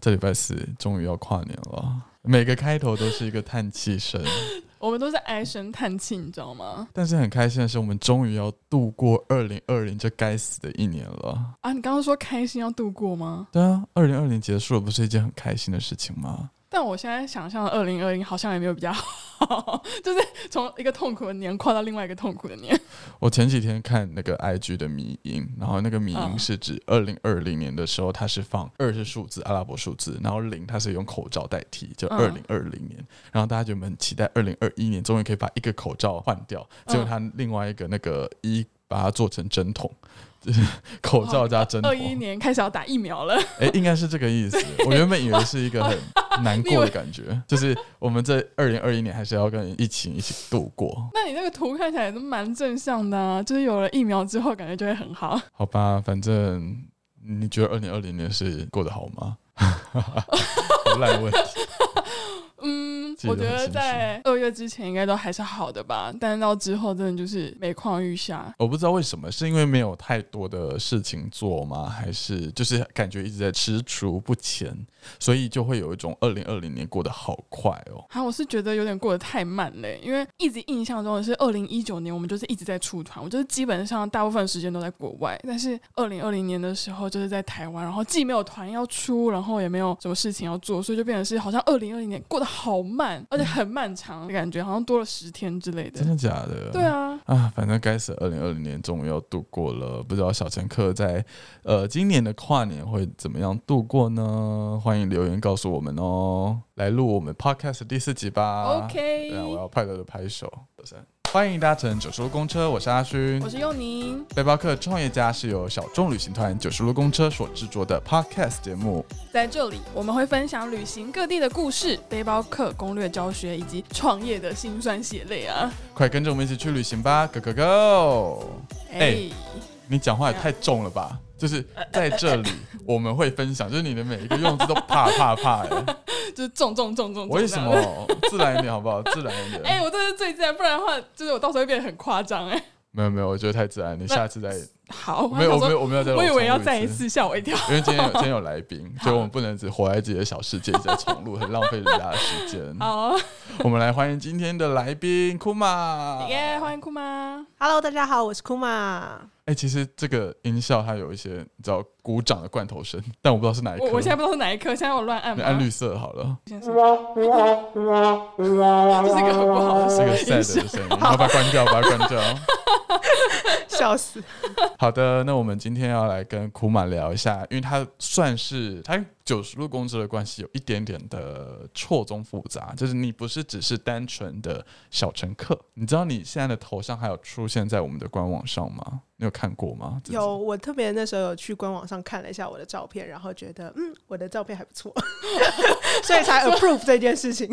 这礼拜四终于要跨年了，每个开头都是一个叹气声，我们都是唉声叹气，你知道吗？但是很开心的是，我们终于要度过二零二零这该死的一年了。啊，你刚刚说开心要度过吗？对啊，二零二零结束了，不是一件很开心的事情吗？但我现在想象二零二零好像也没有比较好，就是从一个痛苦的年跨到另外一个痛苦的年。我前几天看那个 IG 的迷音，然后那个迷音嗯是指二零二零年的时候，它是放二是数字阿拉伯数字，然后零它是用口罩代替，就嗯二零二零年。然后大家就很期待二零二一年终于可以把一个口罩换掉，结果它另外一个那个一把它做成针筒，就是 口罩加针筒二。一年开始要打疫苗了，哎、应该是这个意思。我原本以为是一个很难过的感觉，就是我们在二零二一年还是要跟疫情一起度过，那你那个图看起来都蛮正向的啊，就是有了疫苗之后，感觉就会很好。好吧？反正你觉得二零二零年是过得好吗？好烂问题。我觉得在二月之前应该都还是好的吧，但是到之后真的就是每况愈下。我不知道为什么，是因为没有太多的事情做吗？还是就是感觉一直在踟蹰不前，所以就会有一种二零二零年过得好快哦。好，我是觉得有点过得太慢嘞，因为一直印象中的是二零一九年，我们就是一直在出团，我就是基本上大部分时间都在国外。但是二零二零年的时候，就是在台湾，然后既没有团要出，然后也没有什么事情要做，所以就变成是好像二零二零年过得好慢，而且很漫长的感觉，好像多了十天之类的真。的假的？对啊，啊，反正该死，二零二零年终于要度过了。不知道小乘客在呃今年的跨年会怎么样度过呢？欢迎留言告诉我们哦。来录我们 podcast 第四集吧。OK 对啊，我要快乐的拍手。欢迎搭乘九十路公车，我是阿勋我。是佑宁，背包客创业家是由小众旅行团九十路公车所制作的 podcast 节目。在这里我们会分享旅行各地的故事、背包客攻略教学以及创业的辛酸血泪啊！快跟着我们一起去旅行吧，Go Go Go！哎、哎你讲话也太重了吧？就是在这里，我们会分享，就是你的每一个用字都怕怕怕的、就是重重重重重。为什么？自然一点好不好？自然一点。哎、我这是最自然，不然的话，就是我到时候会变得很夸张哎。没有没有，我觉得太自然。你下次再好，没有我没有我没有再我以为要再一，次，吓我一跳。因为今天有今天有来宾，所以我们不能只活在自己的小世界，一直在重录，很浪费人家的时间。好，我们来欢迎今天的来宾库玛。耶、欢迎库玛。Hello，大家好，我是 Kuma。哎、其实这个音效它有一些你知道鼓掌的罐头声，但我不知道是哪一颗。我我现在不知道是哪一颗，现在我乱按？你按绿色好了，这是一个很不好的是个声音 sad 的声音，好，把它关掉，把它关掉。笑死！好的，那我们今天要来跟库玛聊一下，因为他算是他九十路工资的关系有一点点的错综复杂，就是你不是只是单纯的小乘客，你知道你现在的头像还有出现在我们的官网上吗？你有看过吗？有，我特别那时候有去官网上看了一下我的照片，然后觉得嗯，我的照片还不错，所以才 approve 这件事情。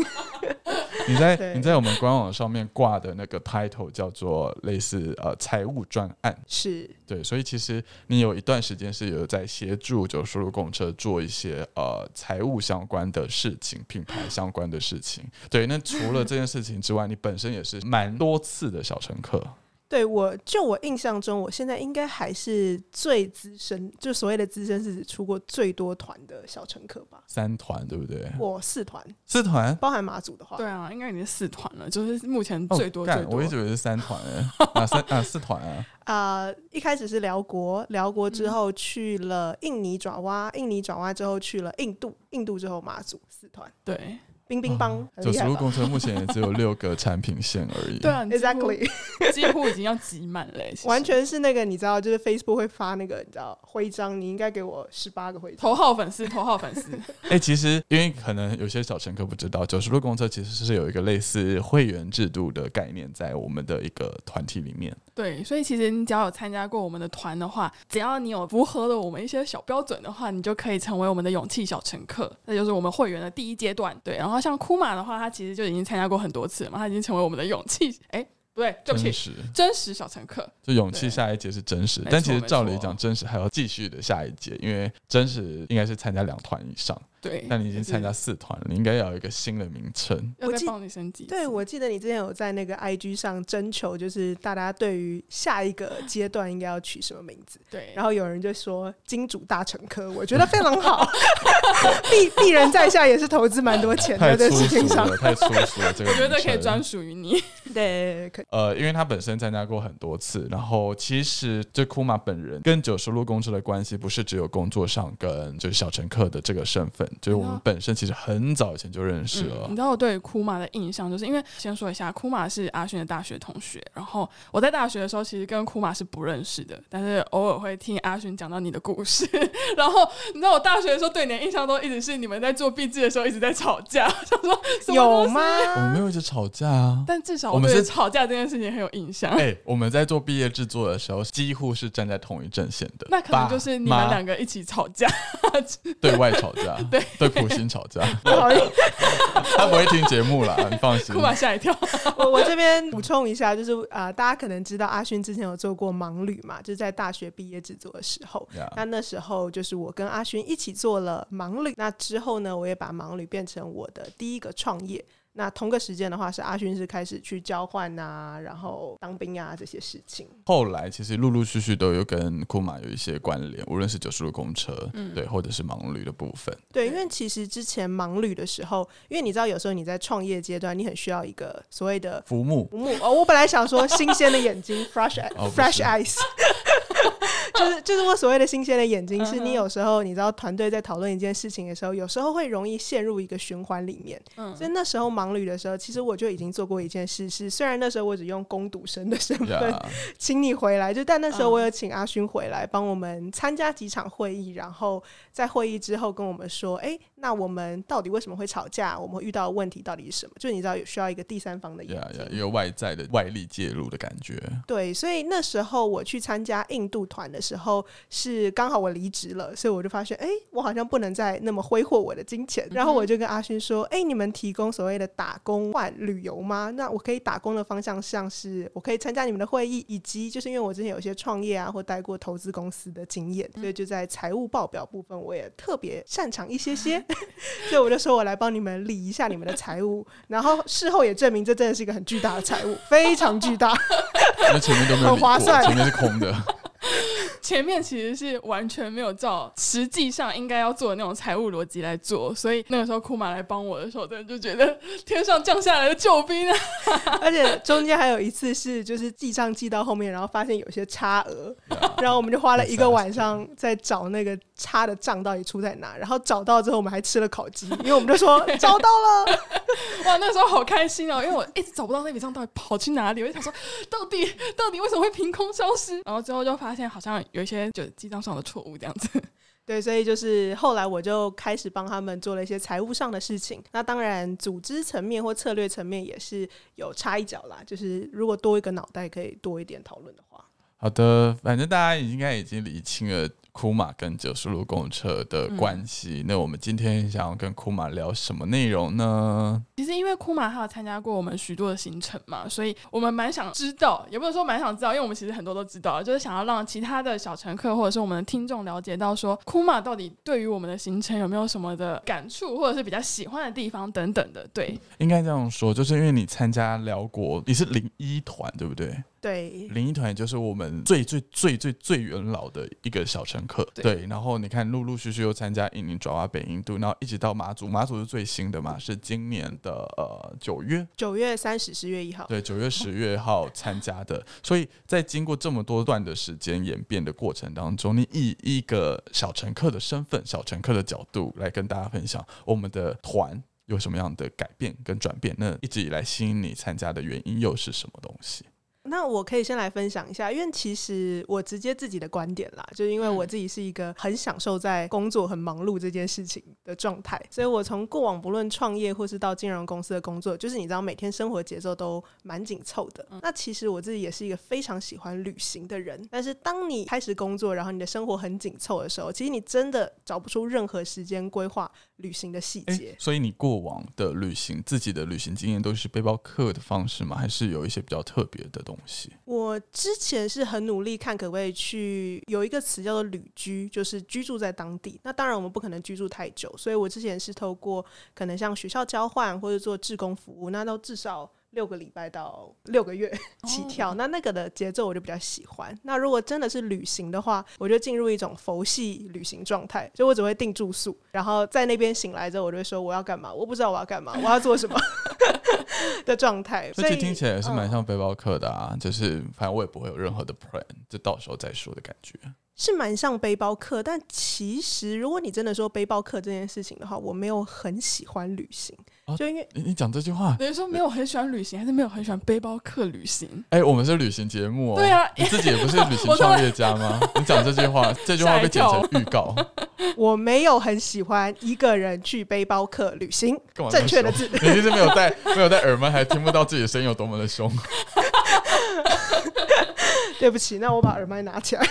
你在你在我们官网上面挂的那个 title 叫做类似呃财务专案，是，对，所以其实你有一段时间是有在协助九叔路公车做一些呃财务相关的事情、品牌相关的事情。对，那除了这件事情之外，你本身也是蛮多次的小乘客，对我就我印象中，我现在应该还是最资深，就所谓的资深是指出过最多团的小乘客吧。三团对不对？我四团，四团。包含马祖的话，对啊，应该已经四团了，就是目前哦最多最干多。我一直以为是三团 哎，啊三啊四团啊，啊，一开始是辽国，辽国之后去了印尼爪哇，印尼爪哇之后去了印度，印度之后马祖，四团，对冰冰棒，很厉害吧九十路公车目前也只有六个产品线而已。对啊？Exactly，几乎已经要挤满了欸，完全是那个你知道，就是 Facebook 会发那个你知道徽章，你应该给我十八个徽章。头号粉丝，头号粉丝。哎、其实因为可能有些小乘客不知道，九十路公车其实是有一个类似会员制度的概念在我们的一个团体里面。对，所以其实你只要有参加过我们的团的话，只要你有符合了我们一些小标准的话，你就可以成为我们的勇气小乘客，那就是我们会员的第一阶段。对，然后像库玛的话，他其实就已经参加过很多次了嘛，他已经成为我们的勇气，哎，不对，对不起，真实，小乘客。就勇气下一节是真实，没但其实照理讲，真实还要继续的下一节，因为真实应该是参加两团以上。对，那你已经参加四团了，你应该要有一个新的名称。我记帮你升级。对，我记得你之前有在那个 IG 上征求，就是大家对于下一个阶段应该要取什么名字。对，然后有人就说“金主大乘科”，我觉得非常好。鄙鄙人在下也是投资蛮多钱的，在事情上。太粗俗了。这个我觉得可以专属于你。对，可呃，因为他本身参加过很多次，然后其实这库玛本人跟九十路公车的关系不是只有工作上跟就是小乘客的这个身份，就是我们本身其实很早以前就认识了嗯。你知道我对库马的印象，就是因为先说一下，库马是阿勋的大学同学，然后我在大学的时候其实跟库马是不认识的，但是偶尔会听阿勋讲到你的故事。然后你知道我大学的时候对你的印象都一直是你们在做毕制的时候一直在吵架，想说有？吗？我们没有一直吵架啊。但至少我们是吵架这件事情很有印象。哎、我们在做毕业制作的时候，几乎是站在同一阵线的。那可能就是你们两个一起吵架，对外吵架，对 对苦心吵架。不好意思，他不会听节目了，你放心库。马吓一跳。我我这边补充一下，就是啊、呃大家可能知道阿勋之前有做过盲旅嘛，就是在大学毕业制作的时候。呀那那时候就是我跟阿勋一起做了盲旅，那之后呢，我也把盲旅变成我的第一个创业。那同个时间的话，是阿勋是开始去交换啊，然后当兵啊这些事情。后来其实陆陆续续都有跟库马有一些关联，无论是九十路公车，嗯对，或者是盲旅的部分。对，因对为其实之前盲旅的时候，因为你知道有时候你在创业阶段，你很需要一个所谓的浮木浮木哦。我本来想说新鲜的眼睛 （fresh 哦不 fresh eyes），就是就是我所谓的新鲜的眼睛，是你有时候你知道团队在讨论一件事情的时候，有时候会容易陷入一个循环里面。嗯。所以那时候盲旅的时候，其实我就已经做过一件事，是虽然那时候我只用攻读生的身份呀，请你回来，就但那时候嗯。我有请阿勋回来帮我们参加几场会议，然后在会议之后跟我们说，哎、那我们到底为什么会吵架？我们会遇到的问题到底是什么？就你知道有需要一个第三方的眼睛。呀呀，一个外在的外力介入的感觉。对，所以那时候我去参加印度团的时候，是刚好我离职了，所以我就发现，哎、我好像不能再那么挥霍我的金钱。然后我就跟阿勋说，哎、你们提供所谓的打工换旅游吗？那我可以打工的方向像是我可以参加你们的会议，以及就是因为我之前有一些创业啊或带过投资公司的经验，所以就在财务报表部分我也特别擅长一些些，所以我就说我来帮你们理一下你们的财务，然后事后也证明这真的是一个很巨大的财务，非常巨大。那前面都没有很，划算前面是空的。前面其实是完全没有照实际上应该要做的那种财务逻辑来做，所以那个时候库马来帮我的时候，真的就觉得天上降下来的救兵啊！而且中间还有一次是，就是记账记到后面，然后发现有些差额，呀然后我们就花了一个晚上在找那个差的账到底出在哪。然后找到之后，我们还吃了烤鸡，因为我们就说 找到了。哇，那时候好开心哦，因为我一直找不到那笔账到底跑去哪里，我就想说，到底到底为什么会凭空消失？然后之后就发现好像有一些就记账上的错误这样子。对，所以就是后来我就开始帮他们做了一些财务上的事情。那当然，组织层面或策略层面也是有插一脚啦。就是如果多一个脑袋，可以多一点讨论的话。好的，反正大家应该已经理清了库玛跟九十路公车的关系。那我们今天想要跟库玛聊什么内容呢？其实因为库玛他有参加过我们许多的行程嘛，所以我们蛮想知道，也不能说蛮想知道，因为我们其实很多都知道，就是想要让其他的小乘客或者是我们的听众了解到说，库玛到底对于我们的行程有没有什么的感触，或者是比较喜欢的地方等等的。对，应该这样说，就是因为你参加辽国，你是零一团，对不对？对，零一团也就是我们最最最最最元老的一个小乘客，对对。然后你看，陆陆续续又参加印尼爪哇、北印度，然后一直到马祖，马祖是最新的嘛，是今年的呃九月，九月三十，十月一号。对，九月十月号参加的。所以在经过这么多段的时间演变的过程当中，你以一个小乘客的身份、小乘客的角度来跟大家分享我们的团。有什么样的改变跟转变？那一直以来吸引你参加的原因又是什么东西？那我可以先来分享一下，因为其实我直接自己的观点啦，就是因为我自己是一个很享受在工作很忙碌这件事情的状态，所以我从过往不论创业或是到金融公司的工作，就是你知道每天生活节奏都蛮紧凑的。那其实我自己也是一个非常喜欢旅行的人，但是当你开始工作，然后你的生活很紧凑的时候，其实你真的找不出任何时间规划旅行的细诶节。所以你过往的旅行，自己的旅行经验都是背包客的方式吗？还是有一些比较特别的东西？我之前是很努力看可不可以去有一个词叫做旅居，就是居住在当地。那当然我们不可能居住太久，所以我之前是透过可能像学校交换或者做志工服务，那都至少。六个礼拜到六个月起跳，那那个的节奏我就比较喜欢。那如果真的是旅行的话，我就进入一种佛系旅行状态，就我只会订住宿，然后在那边醒来之后，我就会说我要干嘛，我不知道我要干嘛，我要做什么 的状态。所以听起来也是蛮像背包客的啊，就是反正我也不会有任何的 plan，就到时候再说的感觉。是蛮像背包客，但其实如果你真的说背包客这件事情的话，我没有很喜欢旅行，就因为你讲这句话，等于说没有很喜欢旅行，还是没有很喜欢背包客旅行？哎，我们是旅行节目哦，对啊，你自己也不是旅行 创业家吗？你讲这句话，这句话被剪成预告。我没有很喜欢一个人去背包客旅行，正确的字，你其实没有戴没有戴耳麦，还听不到自己的声音有多么的凶。对不起，那我把耳麦拿起来。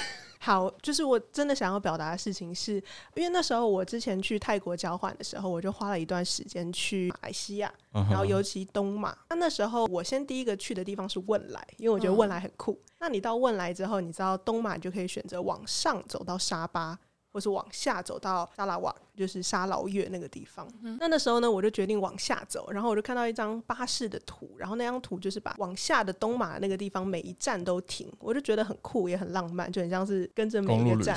好，就是我真的想要表达的事情，是因为那时候我之前去泰国交换的时候，我就花了一段时间去马来西亚，然后尤其东马。那那时候我先第一个去的地方是汶莱，因为我觉得汶莱很酷。那你到汶莱之后，你知道东马就可以选择往上走到沙巴，或是往下走到沙拉瓦。就是沙劳越那个地方，那那时候呢，我就决定往下走，然后我就看到一张巴士的图，然后那张图就是把往下的东马那个地方每一站都停，我就觉得很酷，也很浪漫，就很像是跟着每一个站，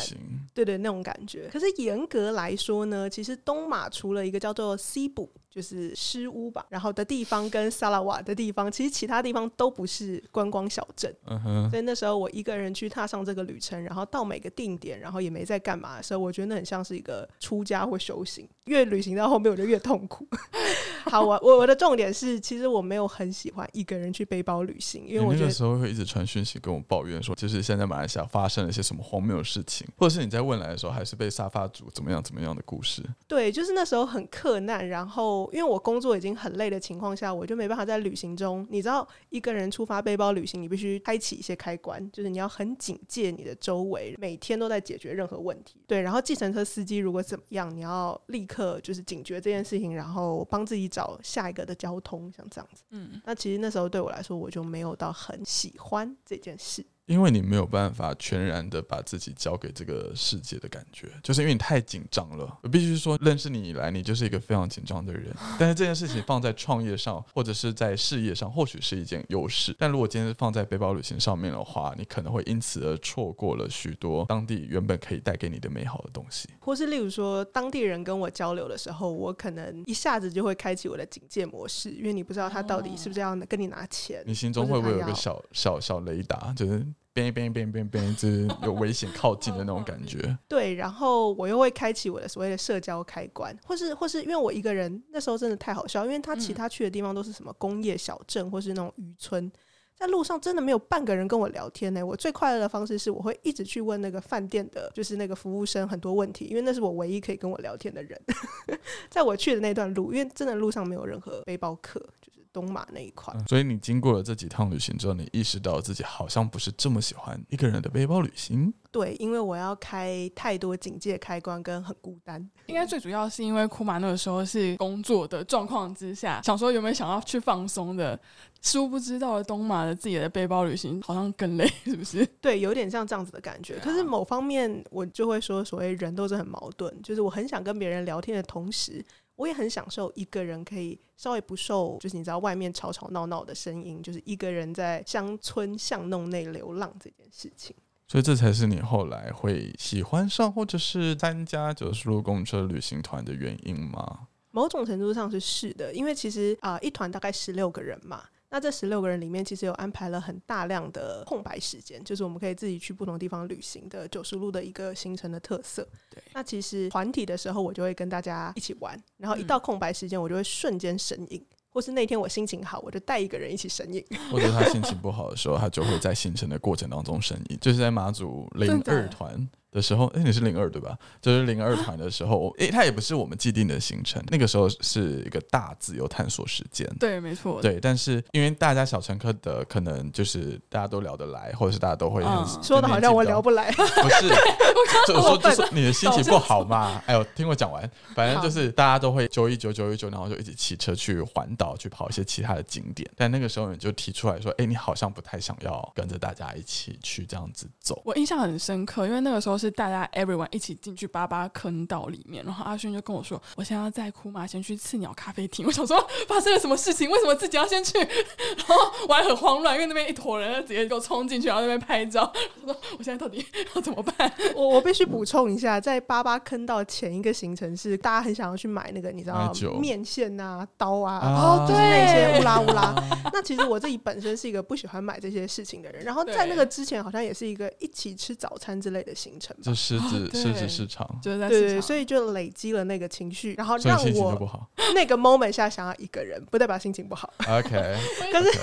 对对那种感觉。可是严格来说呢，其实东马除了一个叫做西部，就是诗屋吧，然后的地方跟萨拉瓦的地方，其实其他地方都不是观光小镇。嗯哼。所以那时候我一个人去踏上这个旅程，然后到每个定点，然后也没在干嘛的时候，我觉得那很像是一个出家。或修行，越旅行到后面我就越痛苦。好，我我我的重点是，其实我没有很喜欢一个人去背包旅行，因为我那个时候会一直传讯息跟我抱怨说，就是现在马来西亚发生了一些什么荒谬的事情，或者是你在问来的时候，还是被沙发主怎么样怎么样的故事。对，就是那时候很困难，然后因为我工作已经很累的情况下，我就没办法在旅行中，你知道，一个人出发背包旅行，你必须开启一些开关，就是你要很警戒你的周围，每天都在解决任何问题。对，然后计程车司机如果怎么样。你要立刻就是警觉这件事情，然后帮自己找下一个的交通，像这样子。嗯，那其实那时候对我来说，我就没有到很喜欢这件事。因为你没有办法全然的把自己交给这个世界的感觉，就是因为你太紧张了。我必须说，认识你以来，你就是一个非常紧张的人。但是这件事情放在创业上，或者是在事业上，或许是一件优势。但如果今天是放在背包旅行上面的话，你可能会因此而错过了许多当地原本可以带给你的美好的东西。或是例如说，当地人跟我交流的时候，我可能一下子就会开启我的警戒模式，因为你不知道他到底是不是要跟你拿钱。你心中会不会有个小小小雷达，就是？边边边边边，就是有危险靠近的那种感觉。对，然后我又会开启我的所谓的社交开关，或是或是因为我一个人那时候真的太好笑，因为他其他去的地方都是什么工业小镇或是那种渔村，在路上真的没有半个人跟我聊天呢。我最快乐的方式是我会一直去问那个饭店的，就是那个服务生很多问题，因为那是我唯一可以跟我聊天的人。在我去的那段路，因为真的路上没有任何背包客，就是。东马那一块，所以你经过了这几趟旅行之后，你意识到自己好像不是这么喜欢一个人的背包旅行。对，因为我要开太多警戒开关，跟很孤单。应该最主要是因为库马那个时候是工作的状况之下，想说有没有想要去放松的，殊不知到了东马的自己的背包旅行好像更累，是不是？对，有点像这样子的感觉。可是某方面，我就会说，所谓人都是很矛盾，就是我很想跟别人聊天的同时。我也很享受一个人可以稍微不受，就是你知道外面吵吵闹闹的声音，就是一个人在乡村巷弄内流浪这件事情。所以这才是你后来会喜欢上或者是参加九十路公车旅行团的原因吗？某种程度上是是的，因为其实啊，一团大概十六个人嘛。那这十六个人里面，其实有安排了很大量的空白时间，就是我们可以自己去不同地方旅行的九十路的一个行程的特色。对，那其实团体的时候，我就会跟大家一起玩，然后一到空白时间，我就会瞬间神隐，或是那天我心情好，我就带一个人一起神隐，或者他心情不好的时候，他就会在行程的过程当中神隐。就是在马祖零二团的时候，哎、你是零二对吧？就是零二团的时候，哎、它也不是我们既定的行程，那个时候是一个大自由探索时间。对，没错，对，但是因为大家小乘客的可能就是大家都聊得来，或者是大家都会说的好像我聊不不来，不是，就我说你的心情不好嘛。哎呦，听我讲完，反正就是大家都会揪一九九一九，然后就一起骑车去环岛，去跑一些其他的景点。但那个时候你就提出来说，哎、你好像不太想要跟着大家一起去这样子走。我印象很深刻，因为那个时候是大家 everyone 一起进去八八坑道里面，然后阿轩就跟我说，我现在要在库马先去刺鸟咖啡厅。我想说发生了什么事情？为什么自己要先去？然后我还很慌乱，因为那边一坨人直接给我冲进去，然后那边拍照。我说我现在到底要怎么办？我我必须补充一下，在八八坑道前一个行程是大家很想要去买那个你知道面线啊、刀啊，哦就是那些对乌拉乌拉。那其实我自己本身是一个不喜欢买这些事情的人，然后在那个之前好像也是一个一起吃早餐之类的行程吧就。狮子、狮子市场，就是在对对，所以就累积了那个情绪，然后让所以心情不我好。那个 moment 下想要一个人，不代表心情不好。OK，可是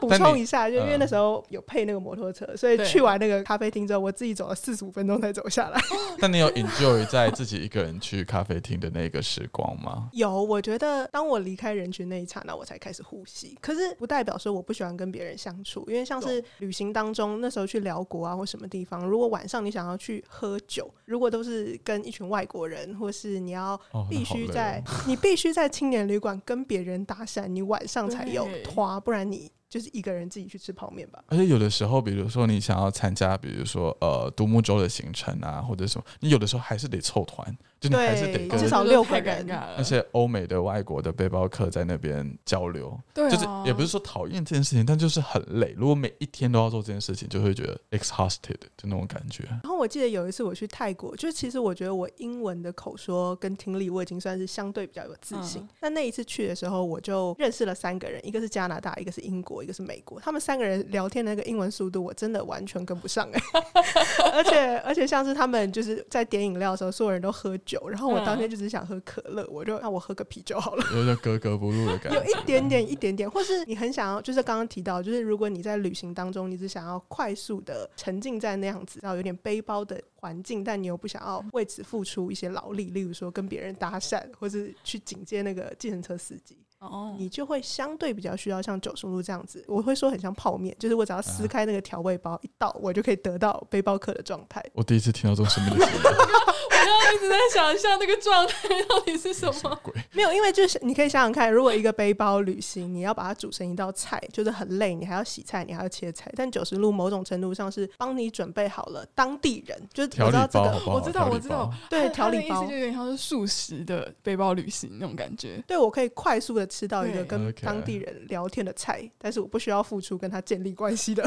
补充一下，就因为嗯那时候有配那个摩托车，所以去完那个咖啡厅之后，我自己走了四十五分钟才走下来。但你有 enjoy 在自己一个人去咖啡厅的那个时光吗？有，我觉得当我离开人群那一刹那，我才开始呼吸。可是不代表说我不喜欢跟别人相处，因为像是旅行当中，那时候去辽国啊或什么地方，如果晚上你想要去喝酒，如果都是跟一群外国人，或是你要必须在、哦 你必须在青年旅馆跟别人搭讪，你晚上才有花，不然你就是一个人自己去吃泡面吧。而且有的时候，比如说你想要参加，比如说呃独木舟的行程啊，或者什么，你有的时候还是得凑团，就你还是得至少六个人尴尬了那些欧美的外国的背包客在那边交流，对啊，就是也不是说讨厌这件事情，但就是很累。如果每一天都要做这件事情，就会觉得 exhausted 就那种感觉。然后我记得有一次我去泰国，就其实我觉得我英文的口说跟听力我已经算是相对比较有自信。嗯但那一次去的时候，我就认识了三个人，一个是加拿大，一个是英国，一个是美国。他们三个人聊天的那个英文速度，我真的完全跟不上哎、而且而且像是他们就是在点饮料的时候，所有人都喝酒，然后我当天就只想喝可乐，我就那我喝个啤酒好了。有点格格不入的感觉。有一点点，一点点，或是你很想要，就是刚刚提到，就是如果你在旅行当中，你只想要快速的沉浸在那样子，然后有点背包的环境，但你又不想要为此付出一些劳力，例如说跟别人搭讪，或是去警戒那个计程车司机，哦，你就会相对比较需要像九松路这样子，我会说很像泡面，就是我只要撕开那个调味包一倒，我就可以得到背包客的状态。我第一次听到这种神秘的词，我刚刚一直在想象那个状态到底是什么。鬼？没有，因为就是你可以想想看，如果一个背包旅行，你要把它煮成一道菜，就是很累，你还要洗菜，你还要切菜。但九十路某种程度上是帮你准备好了当地人，就是调理我知道这个，包好好？我知道我知道对调理包有点像是素食的背包旅行那种感觉。对我可以快速的吃到一个跟当地人聊天的菜，但是我不需要付出跟他建立关系的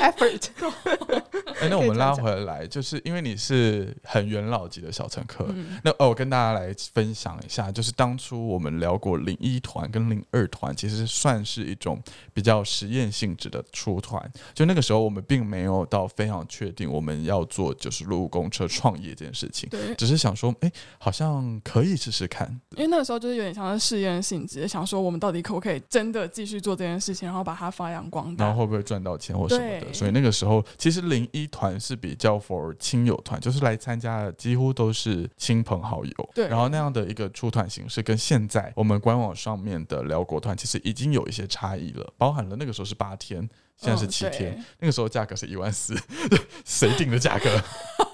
effort。哎、那我们拉回来，就是因为你是很元老级的小乘客，嗯，那哦，我跟大家来分享一下，就是当初我们聊过零一团跟零二团，其实算是一种比较实验性质的出团。就那个时候，我们并没有到非常确定我们要做就是路公车创业这件事情，对，只是想说，哎、好像可以试试看。因为那个时候就是有点像是试验性质，想说我们到底可不可以真的继续做这件事情，然后把它发扬光大。然后会不会赚到钱或什么的？对所以那个时候，其实零一团是比较 for 亲友团，就是来参加的几乎都是亲朋好友。对然后那样的一个出团形式，跟现在我们官网上面的辽国团其实已经有一些差异了，包含了那个时候是八天，现在是嗯七天，对那个时候价格是一万四，谁定的价格？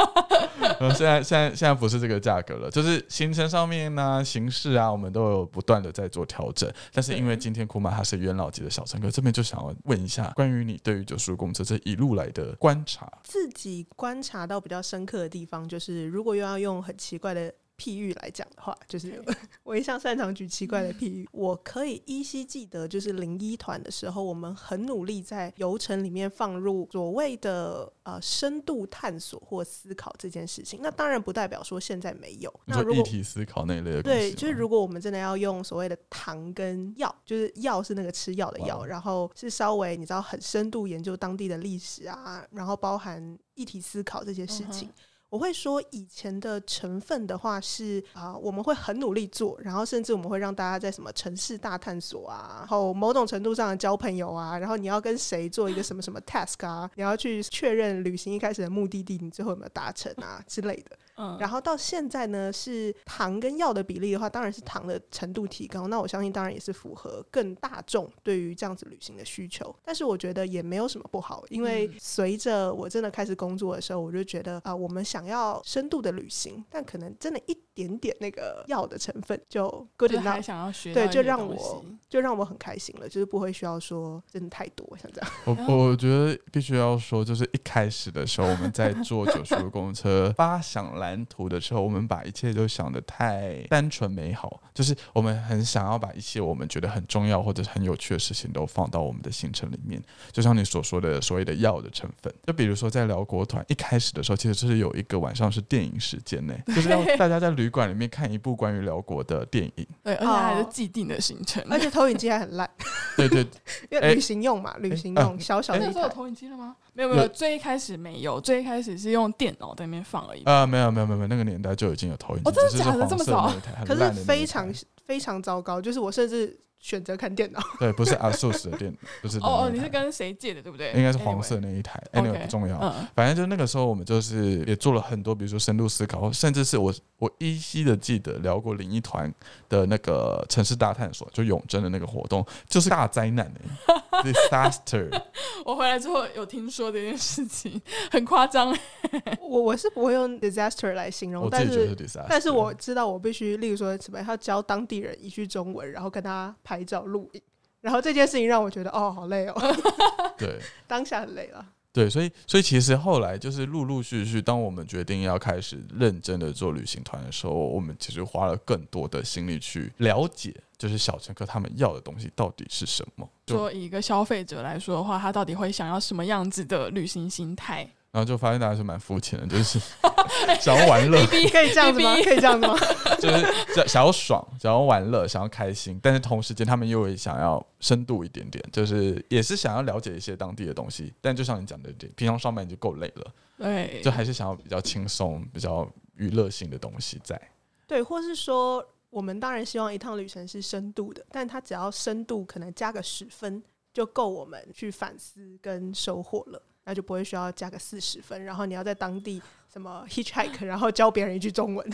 现在现在现在不是这个价格了，就是行程上面呢、形式啊，我们都有不断的在做调整。但是因为今天库玛他是元老级的小乘客，这边就想要问一下，关于你对于九十路公车这一路来的观察。自己观察到比较深刻的地方，就是如果又要用很奇怪的譬喻来讲的话，就是 我一向擅长举奇怪的譬喻。我可以依稀记得，就是零一团的时候，我们很努力在游程里面放入所谓的呃深度探索或思考这件事情。那当然不代表说现在没有。那如果议题思考那一类的对，就是如果我们真的要用所谓的糖跟药，就是药是那个吃药的药，然后是稍微你知道很深度研究当地的历史啊，然后包含议题思考这些事情。我会说以前的成分的话是啊、我们会很努力做，然后甚至我们会让大家在什么城市大探索啊，然后某种程度上的交朋友啊，然后你要跟谁做一个什么什么 task 啊，你要去确认旅行一开始的目的地，你最后有没有达成啊之类的。嗯，然后到现在呢，是糖跟药的比例的话，当然是糖的程度提高。那我相信，当然也是符合更大众对于这样子旅行的需求。但是我觉得也没有什么不好，因为随着我真的开始工作的时候，我就觉得啊、我们想要深度的旅行，但可能真的一点点那个药的成分就 good enough，想要学对就让我就让我很开心了，就是不会需要说真的太多像这样。我我觉得必须要说，就是一开始的时候，我们在坐九十路公车发想蓝图的时候，我们把一切都想得太单纯美好，就是我们很想要把一切我们觉得很重要或者很有趣的事情都放到我们的行程里面。就像你所说的所谓的药的成分，就比如说在辽国团一开始的时候，其实就是有一个晚上是电影时间呢，就是要大家在旅馆里面看一部关于辽国的电影。对，而且还是哦既定的行程。而且投影机还很烂，对对，哎因为旅行用嘛，旅行用小小那时候有。投影机了吗？没有没有，最一开始没有，最一开始是用电脑在那边放而已。啊、没有没有没有没有，那个年代就已经有投影机，哦真的假的？这么早？可是非常非常糟糕，就是我甚至选择看电脑。对，不是 ASUS 的电脑，不是哦哦，你是跟谁借的，对不对？应该是黄 Anyway 色那一台 OK，anyway 不重要。嗯，反正就那个时候，我们就是也做了很多，比如说深度思考，甚至是我我依稀的记得聊过领一团的那个城市大探索，就永贞的那个活动，就是大灾难哎、disaster。我回来之后有听说这件事情，很夸张。我我是不会用 disaster 来形容，但我自己觉得是但是我知道我必须，例如说什么要教当地人一句中文，然后跟他拍照录影，然后这件事情让我觉得哦好累哦，对当下很累了。对，所以所以其实后来就是陆陆续续，当我们决定要开始认真的做旅行团的时候，我们其实花了更多的心力去了解，就是小乘客他们要的东西到底是什么。就说以一个消费者来说的话，他到底会想要什么样子的旅行心态？然后就发现大家是蛮肤浅的，就是 想要玩乐，可以这样子吗？可以这样子吗？就是想想要爽，想要玩乐，想要开心，但是同时间他们又会想要深度一点点，就是也是想要了解一些当地的东西。但就像你讲的，平常上班已经够累了，对，就还是想要比较轻松、比较娱乐性的东西在。对，或是说我们当然希望一趟旅程是深度的，但它只要深度可能加个十分就够我们去反思跟收获了。那就不会需要加个四十分，然后你要在当地什么 hitchhike，然后教别人一句中文。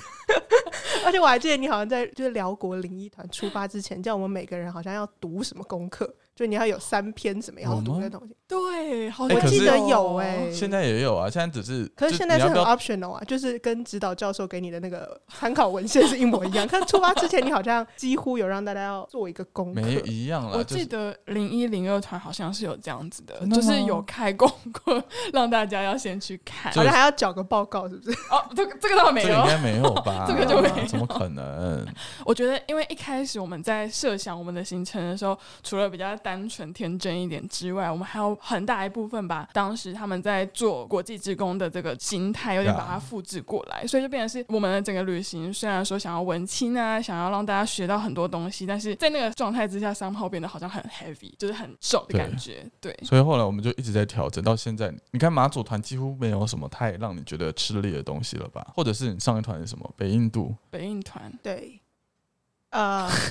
而且我还记得你好像在就是辽国灵异团出发之前，叫我们每个人好像要读什么功课，就你要有三篇什么要读的东西。对，好我记得有哎、现在也有啊，现在只是，可是现在是你要不要 optional 啊，就是跟指导教授给你的那个参考文献是一模一样。看出发之前，你好像几乎有让大家要做一个功课。没一样了，我记得零一零二团好像是有这样子的，的就是有开功课，让大家要先去看。就好像还要缴个报告，是不是？哦，这个这个倒没有这个应。该没有吧？这个就没有怎么可能？我觉得，因为一开始我们在设想我们的行程的时候，除了比较单纯天真一点之外，我们还有很大一部分把当时他们在做国际职工的这个心态，有点把它复制过来，所以就变成是我们的整个旅行，虽然说想要文青啊，想要让大家学到很多东西，但是在那个状态之下，三号变得好像很 heavy，就是很重的感觉。对，所以后来我们就一直在调整，到现在，你看马祖团几乎没有什么太让你觉得吃力的东西了吧？或者是你上一团是什么？北印度？北印团对，呃，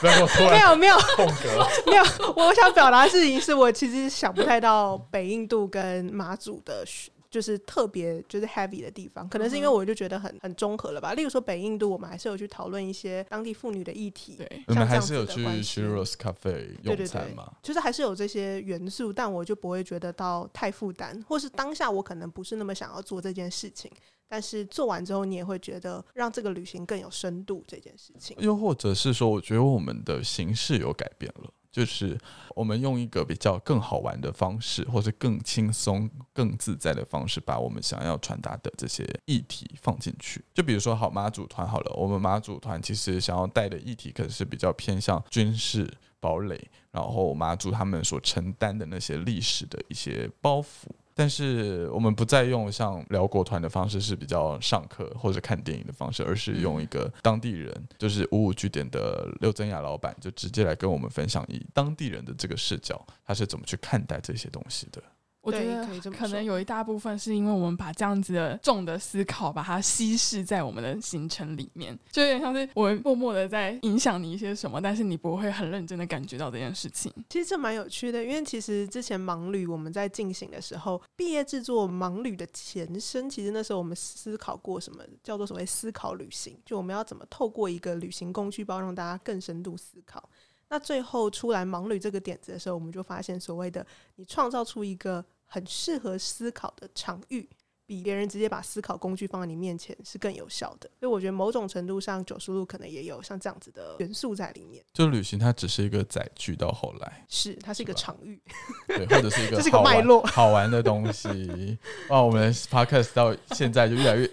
不要给我突没有没有空格。没有，我想表达的事情是我其实想不太到北印度跟马祖的需。就是特别就是 heavy 的地方，可能是因为我就觉得很很综合了吧。例如说北印度，我们还是有去讨论一些当地妇女的议题，对，我们还像这样子是有去 Shiro's Cafe 对用对对餐嘛？就是还是有这些元素，但我就不会觉得到太负担，或是当下我可能不是那么想要做这件事情，但是做完之后，你也会觉得让这个旅行更有深度这件事情。又或者是说，我觉得我们的形式有改变了，就是我们用一个比较更好玩的方式，或是更轻松、更自在的方式，把我们想要传达的这些议题放进去。就比如说，好妈祖团好了，我们妈祖团其实想要带的议题，可能是比较偏向军事堡垒，然后妈祖他们所承担的那些历史的一些包袱。但是我们不再用像辽国团的方式是比较上课或者看电影的方式，而是用一个当地人，就是五五据点的刘增雅老板，就直接来跟我们分享以当地人的这个视角，他是怎么去看待这些东西的。我觉对得可能有一大部分是因为我们把这样子的重的思考，把它稀释在我们的行程里面，就有点像是我们默默的在影响你一些什么，但是你不会很认真的感觉到这件事情。其实这蛮有趣的，因为其实之前盲旅我们在进行的时候，毕业制作盲旅的前身，其实那时候我们思考过什么叫做所谓思考旅行，就我们要怎么透过一个旅行工具包，让大家更深度思考。那最后出来盲旅这个点子的时候，我们就发现，所谓的你创造出一个很适合思考的场域，比别人直接把思考工具放在你面前是更有效的。所以我觉得某种程度上，九十路可能也有像这样子的元素在里面。就旅行它只是一个载具，到后来是，它是一个场域。对，或者是一个 这是一个脉络好玩的东西。哇，我们的 podcast 到现在就越来越，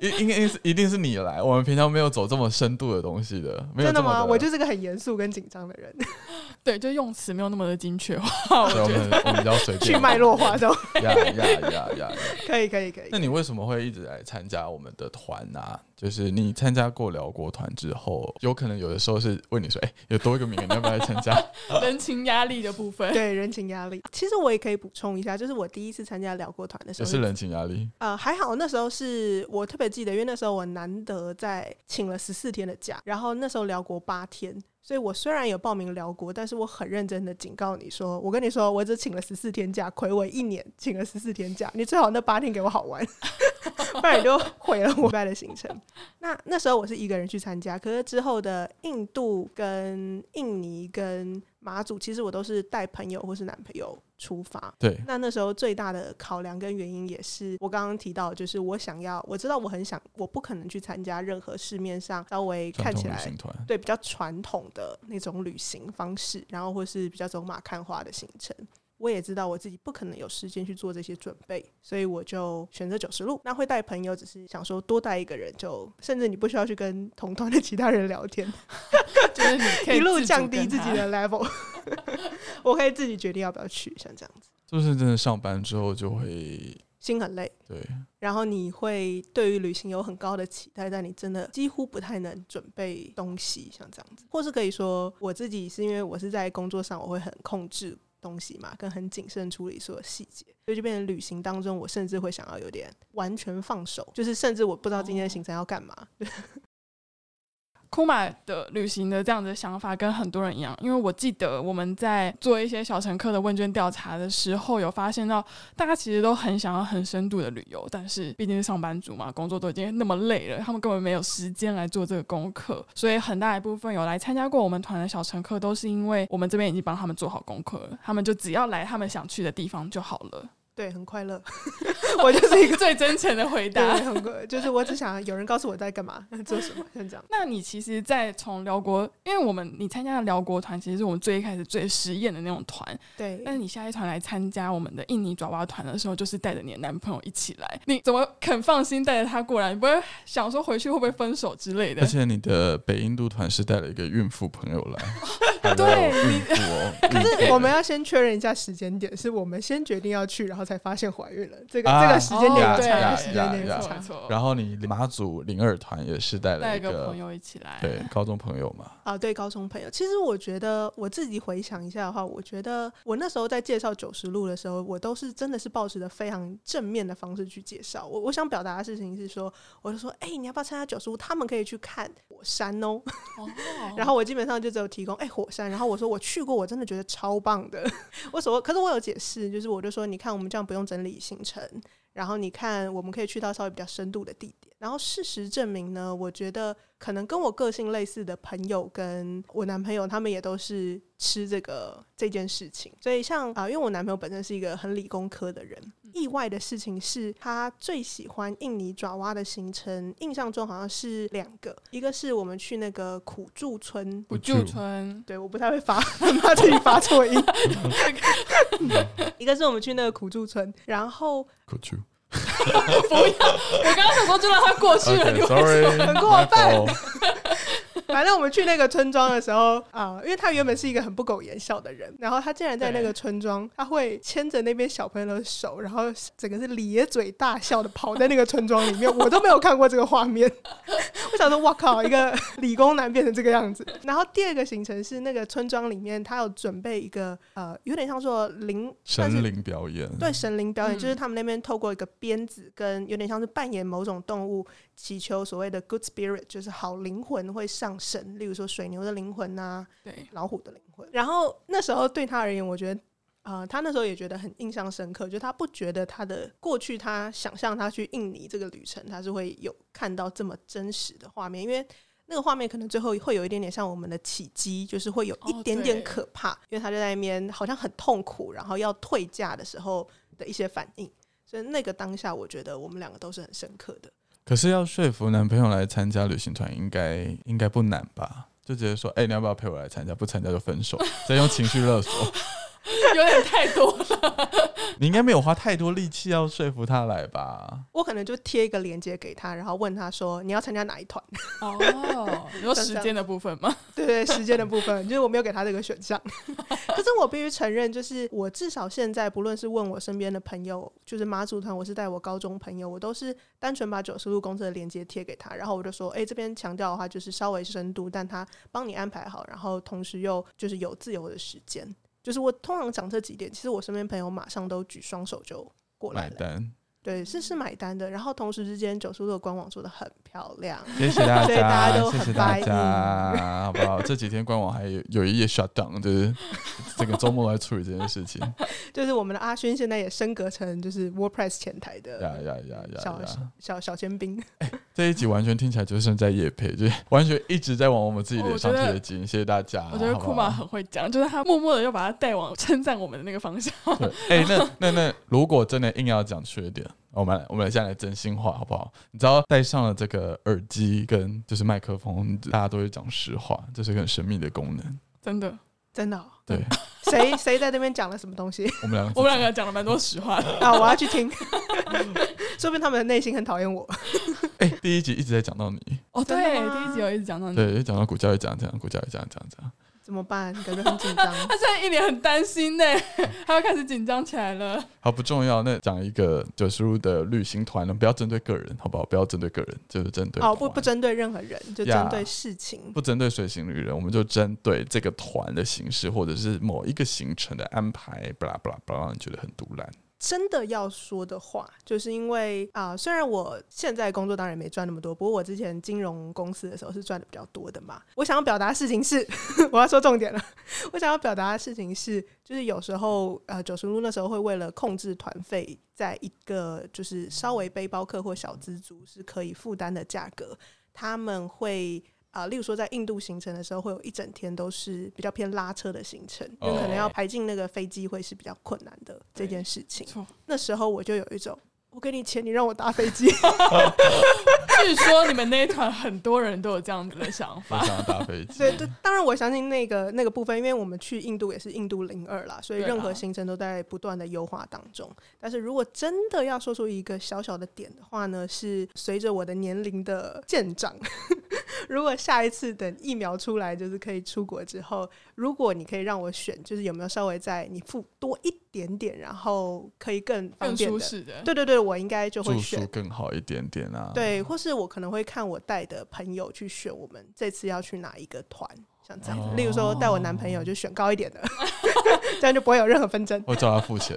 应应该是一定是你来，我们平常没有走这么深度的东西的，真的吗？我就是个很严肃跟紧张的人，对，就用词没有那么的精确化。我对我们我们比较随便，去脉络化中，呀呀呀呀呀！可以可以那。你为什么会一直来参加我们的团啊？就是你参加过辽国团之后，有可能有的时候是问你说，哎、有多一个名额，你要不要来参加？人情压力的部分。对人情压力，其实我也可以补充一下，就是我第一次参加辽国团的时候，也是人情压力。呃还好，那时候是我特别记得，因为那时候我难得在请了十四天的假，然后那时候辽国八天，所以我虽然有报名辽国，但是我很认真的警告你说，我跟你说，我只请了十四天假，暌违一年，请了十四天假，你最好那八天给我好玩，不然你就毁了我 拜的行程。那那时候我是一个人去参加，可是之后的印度跟印尼跟马祖，其实我都是带朋友或是男朋友出发。对，那那时候最大的考量跟原因也是我刚刚提到，就是我想要，我知道我很想，我不可能去参加任何市面上稍微看起来。对比较传统的那种旅行方式，然后或是比较走马看花的行程。我也知道我自己不可能有时间去做这些准备，所以我就选择九十路。那会带朋友，只是想说多带一个人就，甚至你不需要去跟同团的其他人聊天，就是你可 以一路降低自己的 level。我可以自己决定要不要去，像这样子，就是真的上班之后就会心很累。对然后你会对于旅行有很高的期待，但你真的几乎不太能准备东西，像这样子，或是可以说我自己是因为我是在工作上，我会很控制东西嘛，跟很谨慎处理所有细节，所以就变成旅行当中，我甚至会想要有点完全放手，就是甚至我不知道今天的行程要干嘛。库马的旅行的这样的想法跟很多人一样，因为我记得我们在做一些小乘客的问卷调查的时候，有发现到大家其实都很想要很深度的旅游，但是毕竟是上班族嘛，工作都已经那么累了，他们根本没有时间来做这个功课，所以很大一部分有来参加过我们团的小乘客，都是因为我们这边已经帮他们做好功课了，他们就只要来他们想去的地方就好了。对，很快乐，我就是一个最真诚的回，答。很快，就是我只想有人告诉我在干嘛，做什么，像这样。那你其实，在从辽国，因为我们你参加的辽国团，其实是我们最一开始最实验的那种团。对，但是你下一团来参加我们的印尼爪哇团的时候，就是带着你的男朋友一起来，你怎么肯放心带着他过来？你不会想说回去会不会分手之类的而？且你的北印度团是带了一个孕妇朋友来，对孕妇哦。可是我们要先确认一下时间点，是我们先决定要去，然后才发现怀孕了。这个、啊这个时间点有差，哦对时间点有呀差没错。然后你马祖零二团也是带了一个一个朋友一起来，对高中朋友嘛，啊，对高中朋友，其实我觉得我自己回想一下的话，我觉得我那时候在介绍九十路的时候，我都是真的是抱持着非常正面的方式去介绍。我我想表达的事情是说，我就说，哎、你要不要参加九十路？他们可以去看火山哦。哦 然后我基本上就只有提供哎、火山，然后我说我去过，我真的觉得超棒的。我所可是我有解释，就是我就说，你看我们这不用整理行程，然后你看我们可以去到稍微比较深度的地点。然后事实证明呢，我觉得可能跟我个性类似的朋友跟我男朋友，他们也都是吃这个这件事情。所以像啊、因为我男朋友本身是一个很理工科的人，意外的事情是他最喜欢印尼爪哇的行程，印象中好像是两个，一个是我们去那个苦住村。苦住村，对，我不太会发，怕自己发错音。一个是我们去那个苦住村，然后 不要！我刚刚想说就让它过去了，你为什么很过分 my fault 反 反正我们去那个村庄的时候啊、因为他原本是一个很不苟言笑的人，然后他竟然在那个村庄，他会牵着那边小朋友的手，然后整个是咧嘴大笑的跑在那个村庄里面，我都没有看过这个画面。我想说，哇靠，一个理工男变成这个样子。然后第二个行程是那个村庄里面，他有准备一个呃，有点像说灵神灵表演，对神灵表演，嗯就是他们那边透过一个鞭子，跟有点像是扮演某种动物，祈求所谓的 good spirit，就是好灵魂会上神，例如说水牛的灵魂呐、对，老虎的灵魂。然后那时候对他而言，我觉得。呃，他那时候也觉得很印象深刻，就他不觉得他的过去，他想象他去印尼这个旅程，他是会有看到这么真实的画面，因为那个画面可能最后会有一点点像我们的起机，就是会有一哦点点可怕，因为他就在那边好像很痛苦，然后要退价的时候的一些反应，所以那个当下，我觉得我们两个都是很深刻的。可是要说服男朋友来参加旅行团，应该应该不难吧？就直接说，哎、你要不要陪我来参加？不参加就分手，再用情绪勒索。有点太多了。你应该没有花太多力气要说服他来吧？我可能就贴一个链接给他，然后问他说你要参加哪一团？哦，你说 时间的部分吗？对对，时间的部分，就是我没有给他这个选项。可是我必须承认，就是我至少现在，不论是问我身边的朋友，就是马祖团，我是带我高中朋友，我都是单纯把九十路公车的链接贴给他，然后我就说，哎、这边强调的话就是稍微深度，但他帮你安排好，然后同时又就是有自由的时间。就是我通常讲这几点，其实我身边朋友马上都举双手就过来了，对，是是买单的。然后同时之间，九十路的官网做的很漂亮，谢谢大 所以大家都谢很谢大白家，好不好？这几天官网还有有一页 shut down，就是这个周末都在处理这件事情。就是我们的阿勋现在也升格成就是 WordPress 前台的呀呀呀呀小！小小尖兵，这一集完全听起来就是在夜配，就是完全一直在往我们自己脸上贴金。谢谢大家，我觉得库玛很会讲，就是他默默的又把他带往称赞我们的那个方向。对，哎、那那那，如果真的硬要讲缺点，我们来我们现在来真心话好不好？你知道戴上了这个耳机跟就是麦克风，大家都会讲实话，这是一个很神秘的功能。真的，真的哦、对谁谁在那边讲了什么东西 我们两个，我们两个讲了蛮多实话的。啊？我要去听，说不定他们的内心很讨厌我。哎、第一集一直在讲到你，哦，对，第一集有一直讲到你，对，讲到股价也讲这样，股价也讲这样这样。怎么办？感觉很紧张。他现在一脸很担心呢，他又开始紧张起来了。好，不重要。那讲一个九十路的旅行团呢，不要针对个人，好不好？不要针对个人，就是针对哦，不不针对任何人，就针对事情。不针对随行旅人，我们就针对这个团的形式，或者是某一个行程的安排，不啦不啦不啦，让你觉得很独揽。真的要说的话，就是因为啊、虽然我现在工作当然没赚那么多，不过我之前金融公司的时候是赚的比较多的嘛。我想要表达的事情是，我要说重点了。我想要表达的事情是，就是有时候呃，九十路那时候会为了控制团费，在一个就是稍微背包客或小资族是可以负担的价格，他们会。啊、例如说在印度行程的时候，会有一整天都是比较偏拉车的行程，就可能要哦排进那个飞机会是比较困难的这件事情那时候我就有一种，我给你钱，你让我搭飞机，据说你们那一团很多人都有这样子的想法。想要搭飞机，对对，当然我相信那个那个部分，因为我们去印度也是印度零二啦，所以任何行程都在不断的优化当中。但是如果真的要说出一个小小的点的话呢，是随着我的年龄的渐长，如果下一次等疫苗出来，就是可以出国之后，如果你可以让我选，就是有没有稍微在你付多一点点，然后可以更方更舒适的，对对对，我应该就会选。更好一点点啊。对，或是我可能会看我带的朋友去选我们这次要去哪一个团，像这样子。例如说带我男朋友就选高一点的，这样就不会有任何纷争。我叫他付钱，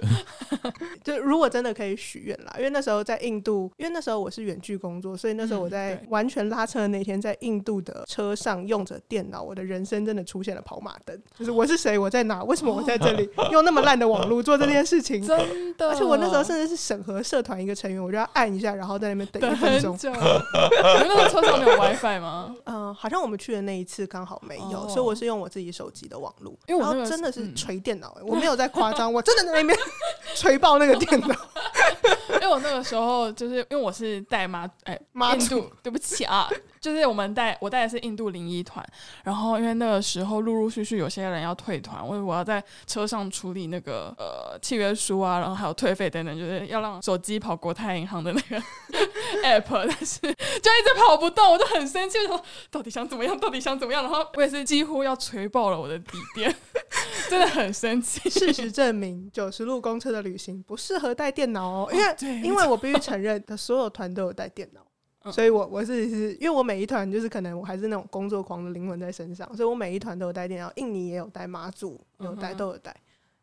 就如果真的可以许愿啦，因为那时候在印度，因为那时候我是远距工作，所以那时候我嗯在完全拉车的那天，在印度的车上用着电脑，我的人生真的出现了跑马灯，就是我是谁，我在哪，为什么我在这里，用那么烂的网络做这件事情。真的。而且我那时候甚至是审核社团一个成员，我就要按一下，然后在那边等等一分钟。很久。你们那个车上没有 WiFi 吗？嗯、好像我们去的那一次刚好没有，哦所以我是用我自己手机的网络。因为我那个后真的是嗯锤电脑、欸，我没有在夸张，我真的在那边 锤爆那个电脑。因为我那个时候就是因为我是带妈哎妈对不起啊，就是我们带我带的是印度零一团，然后因为那个时候陆陆续续有些人要退团，我我要在车上处理那个呃契约书啊，然后还有退费等等，就是要让手机跑国泰银行的那个 app，但是就一直跑不动，我就很生气，我说到底想怎么样，到底想怎么样，然后我也是几乎要锤爆了我的底垫，真的很生气。事实证明，九十路公车的旅行不适合带电脑哦，因为、对因为我必须承认，的所有团都有带电脑。嗯所以我我是是因为我每一团就是可能我还是那种工作狂的灵魂在身上，所以我每一团都有带电脑，印尼也有带，马祖有带，嗯都有带。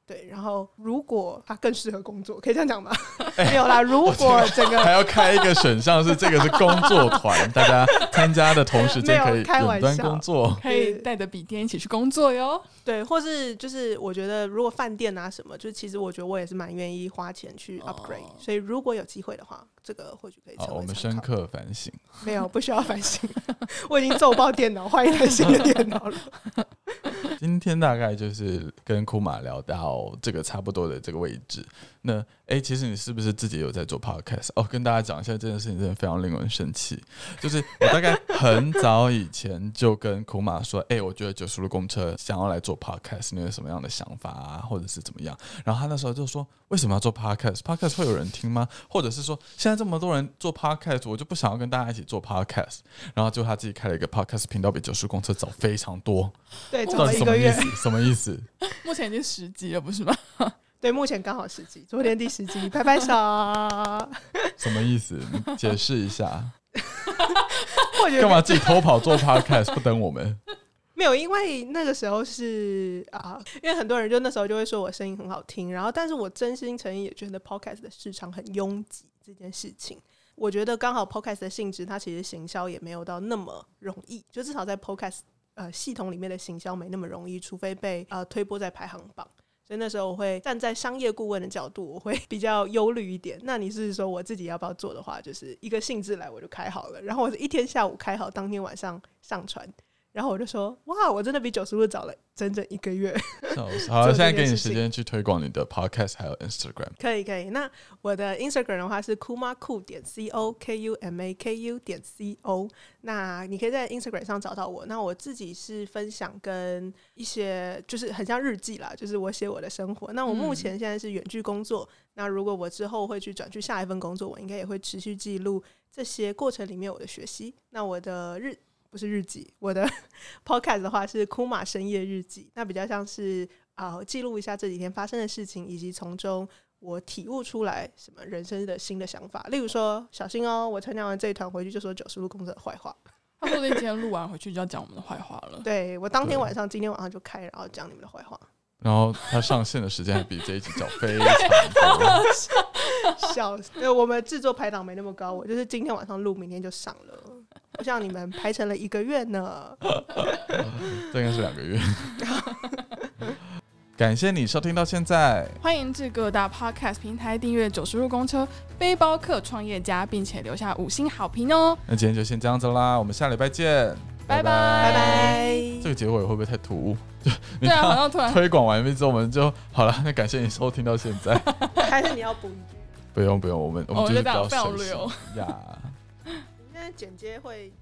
对，然后如果他更适合工作，可以这样讲吗？没有啦，如果整个还要开一个选项是这个是工作团，大家参加的同时间可以有开玩远端笑工作。可以带着笔电一起去工作哟。对，或是就是我觉得如果饭店啊什么，就其实我觉得我也是蛮愿意花钱去 upgrade，、哦所以如果有机会的话，这个或许可以成好，为我们深刻反省。没有，不需要反省。我已经揍爆电脑，换一台新的电脑了。今天大概就是跟库马聊到这个差不多的这个位置。那哎、诶其实你是不是自己有在做 podcast？哦，跟大家讲一下这件事情，真的非常令人生气。就是我大概很早以前就跟库马说，哎、我觉得九十路公车想要来做 podcast，你有什么样的想法啊，或者是怎么样？然后他那时候就说，为什么要做 podcast？podcast 会有人听吗？或者是说，现在这么多人做 podcast，我就不想要跟大家一起做 podcast。然后就他自己开了一个 podcast 频道，比九十路公车早非常多。对，到走了一个月。底什么意思？什么意思？目前已经十集了，不是吗？对，目前刚好十集，昨天第十集，拍拍手。什么意思？你解释一下。我觉得干嘛自己偷跑做 podcast 不等我们？没有，因为那个时候是啊，因为很多人就那时候就会说我声音很好听，然后但是我真心诚意也觉得 podcast 的市场很拥挤这件事情。我觉得刚好 podcast 的性质，它其实行销也没有到那么容易，就至少在 podcast 呃系统里面的行销没那么容易，除非被呃推播在排行榜。所以那时候我会站在商业顾问的角度，我会比较忧虑一点。那你是说我自己要不要做的话，就是一个性质来我就开好了，然后我是一天下午开好，当天晚上上传。然后我就说：“哇，我真的比九十路早了整整一个月。笑死好现在给你时间去推广你的 podcast 还有 Instagram。可以，可以。那我的 Instagram 的话是 kuma cool 点 c o k u m a k u 点 c o。那你可以在 Instagram 上找到我。那我自己是分享跟一些就是很像日记啦，就是我写我的生活。那我目前现在是远距工作。那如果我之后会去转去下一份工作，我应该也会持续记录这些过程里面我的学习。那我的日不是日记，我的 podcast 的话是库马深夜日记，那比较像是啊、记录一下这几天发生的事情，以及从中我体悟出来什么人生的新的想法。例如说，小心哦，我参加完这一团回去就说九十路公车的坏话。他说不定今天录完回去就要讲我们的坏话了。对我当天晚上，今天晚上就开，然后讲你们的坏话，然后他上线的时间还比这一集早非常多。笑死！我们制作排档没那么高，我就是今天晚上录，明天就上了，不像你们排成了一个月呢。这应该是两个月。感谢你收听到现在，欢迎至各大 podcast 平台订阅九十路公车背包客创业家，并且留下五星好评哦。那今天就先这样子啦，我们下礼拜见，拜拜拜拜。这个结尾会不会太突兀？你对啊，好看像突然推广完毕之后，我们就好了。那感谢你收听到现在，还是你要补一句？不用不用，我们我们哦就是比较就这样非常省心呀。你现在剪接会